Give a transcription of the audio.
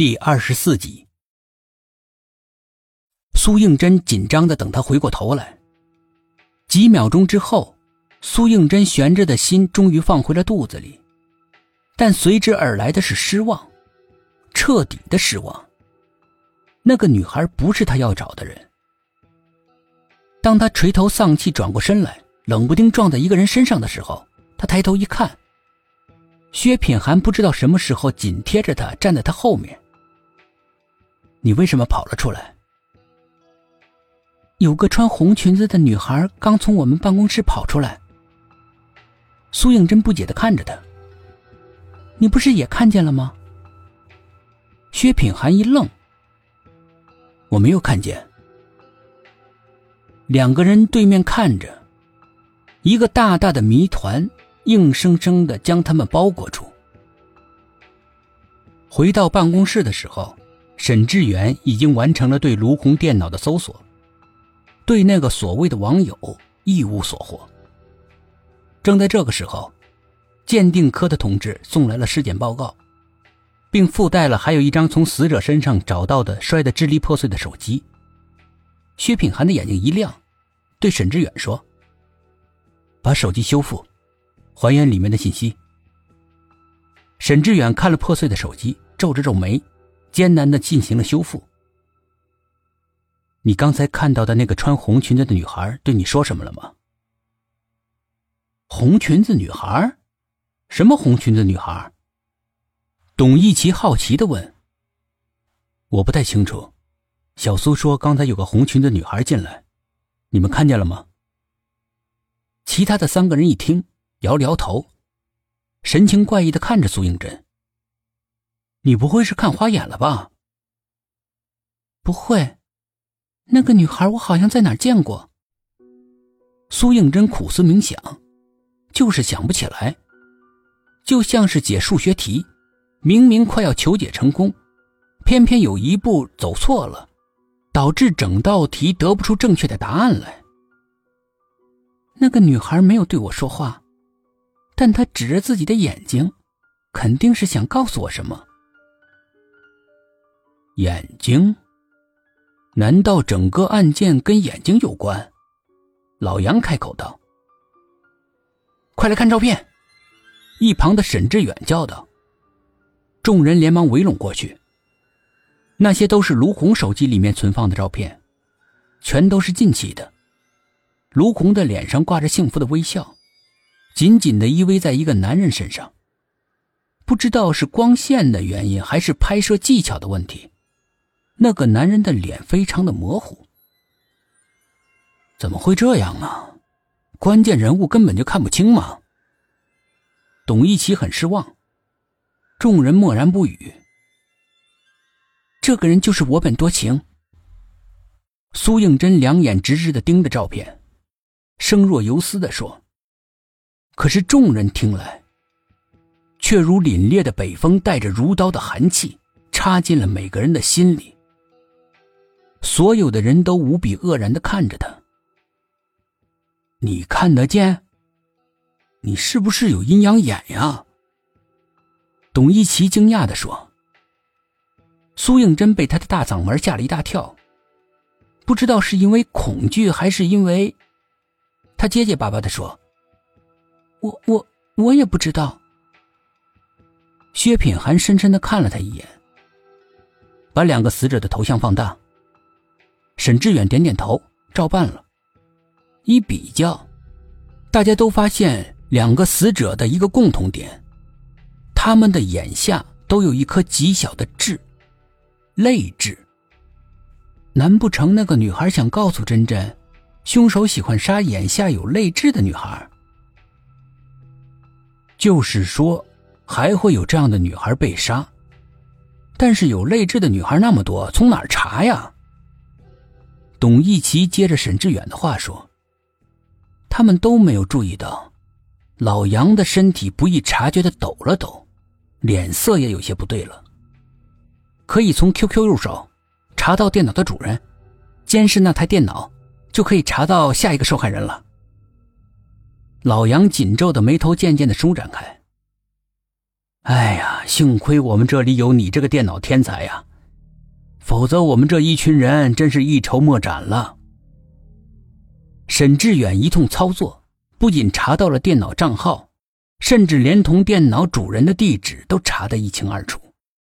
第二十四集，苏应真紧张的等他回过头来。几秒钟之后，苏应真悬着的心终于放回了肚子里，但随之而来的是失望，彻底的失望。那个女孩不是他要找的人。当他垂头丧气转过身来，冷不丁撞在一个人身上的时候，他抬头一看，薛品涵不知道什么时候紧贴着他，站在他后面。你为什么跑了出来？有个穿红裙子的女孩刚从我们办公室跑出来。苏应真不解的看着他。你不是也看见了吗？薛品涵一愣。我没有看见。两个人对面看着，一个大大的谜团硬生生的将他们包裹住。回到办公室的时候。沈志远已经完成了对卢红电脑的搜索，对那个所谓的网友一无所获。正在这个时候，鉴定科的同志送来了尸检报告，并附带了还有一张从死者身上找到的摔得支离破碎的手机。薛品涵的眼睛一亮，对沈志远说：“把手机修复，还原里面的信息。”沈志远看了破碎的手机，皱着皱眉。艰难的进行了修复。你刚才看到的那个穿红裙子的女孩对你说什么了吗？红裙子女孩？什么红裙子女孩？董一奇好奇的问。我不太清楚。小苏说刚才有个红裙子女孩进来，你们看见了吗？其他的三个人一听，摇了摇头，神情怪异的看着苏应真。你不会是看花眼了吧？不会，那个女孩我好像在哪儿见过。苏应真苦思冥想，就是想不起来，就像是解数学题，明明快要求解成功，偏偏有一步走错了，导致整道题得不出正确的答案来。那个女孩没有对我说话，但她指着自己的眼睛，肯定是想告诉我什么。眼睛？难道整个案件跟眼睛有关？老杨开口道：“快来看照片！”一旁的沈志远叫道。众人连忙围拢过去。那些都是卢红手机里面存放的照片，全都是近期的。卢红的脸上挂着幸福的微笑，紧紧的依偎在一个男人身上。不知道是光线的原因，还是拍摄技巧的问题。那个男人的脸非常的模糊，怎么会这样啊？关键人物根本就看不清吗？董一奇很失望，众人默然不语。这个人就是我本多情。苏应真两眼直直的盯着照片，声若游丝的说：“可是众人听来，却如凛冽的北风，带着如刀的寒气，插进了每个人的心里。”所有的人都无比愕然的看着他。你看得见？你是不是有阴阳眼呀？董一奇惊讶的说。苏应真被他的大嗓门吓了一大跳，不知道是因为恐惧还是因为……他结结巴巴的说：“我我我也不知道。”薛品涵深深的看了他一眼，把两个死者的头像放大。沈志远点点头，照办了。一比较，大家都发现两个死者的一个共同点：他们的眼下都有一颗极小的痣，泪痣。难不成那个女孩想告诉珍珍，凶手喜欢杀眼下有泪痣的女孩？就是说，还会有这样的女孩被杀。但是有泪痣的女孩那么多，从哪查呀？董一奇接着沈志远的话说：“他们都没有注意到，老杨的身体不易察觉的抖了抖，脸色也有些不对了。可以从 QQ 入手，查到电脑的主人，监视那台电脑，就可以查到下一个受害人了。”老杨紧皱的眉头渐渐的舒展开。哎呀，幸亏我们这里有你这个电脑天才呀，否则我们这一群人真是一筹莫展了。沈志远一通操作，不仅查到了电脑账号，甚至连同电脑主人的地址都查得一清二楚。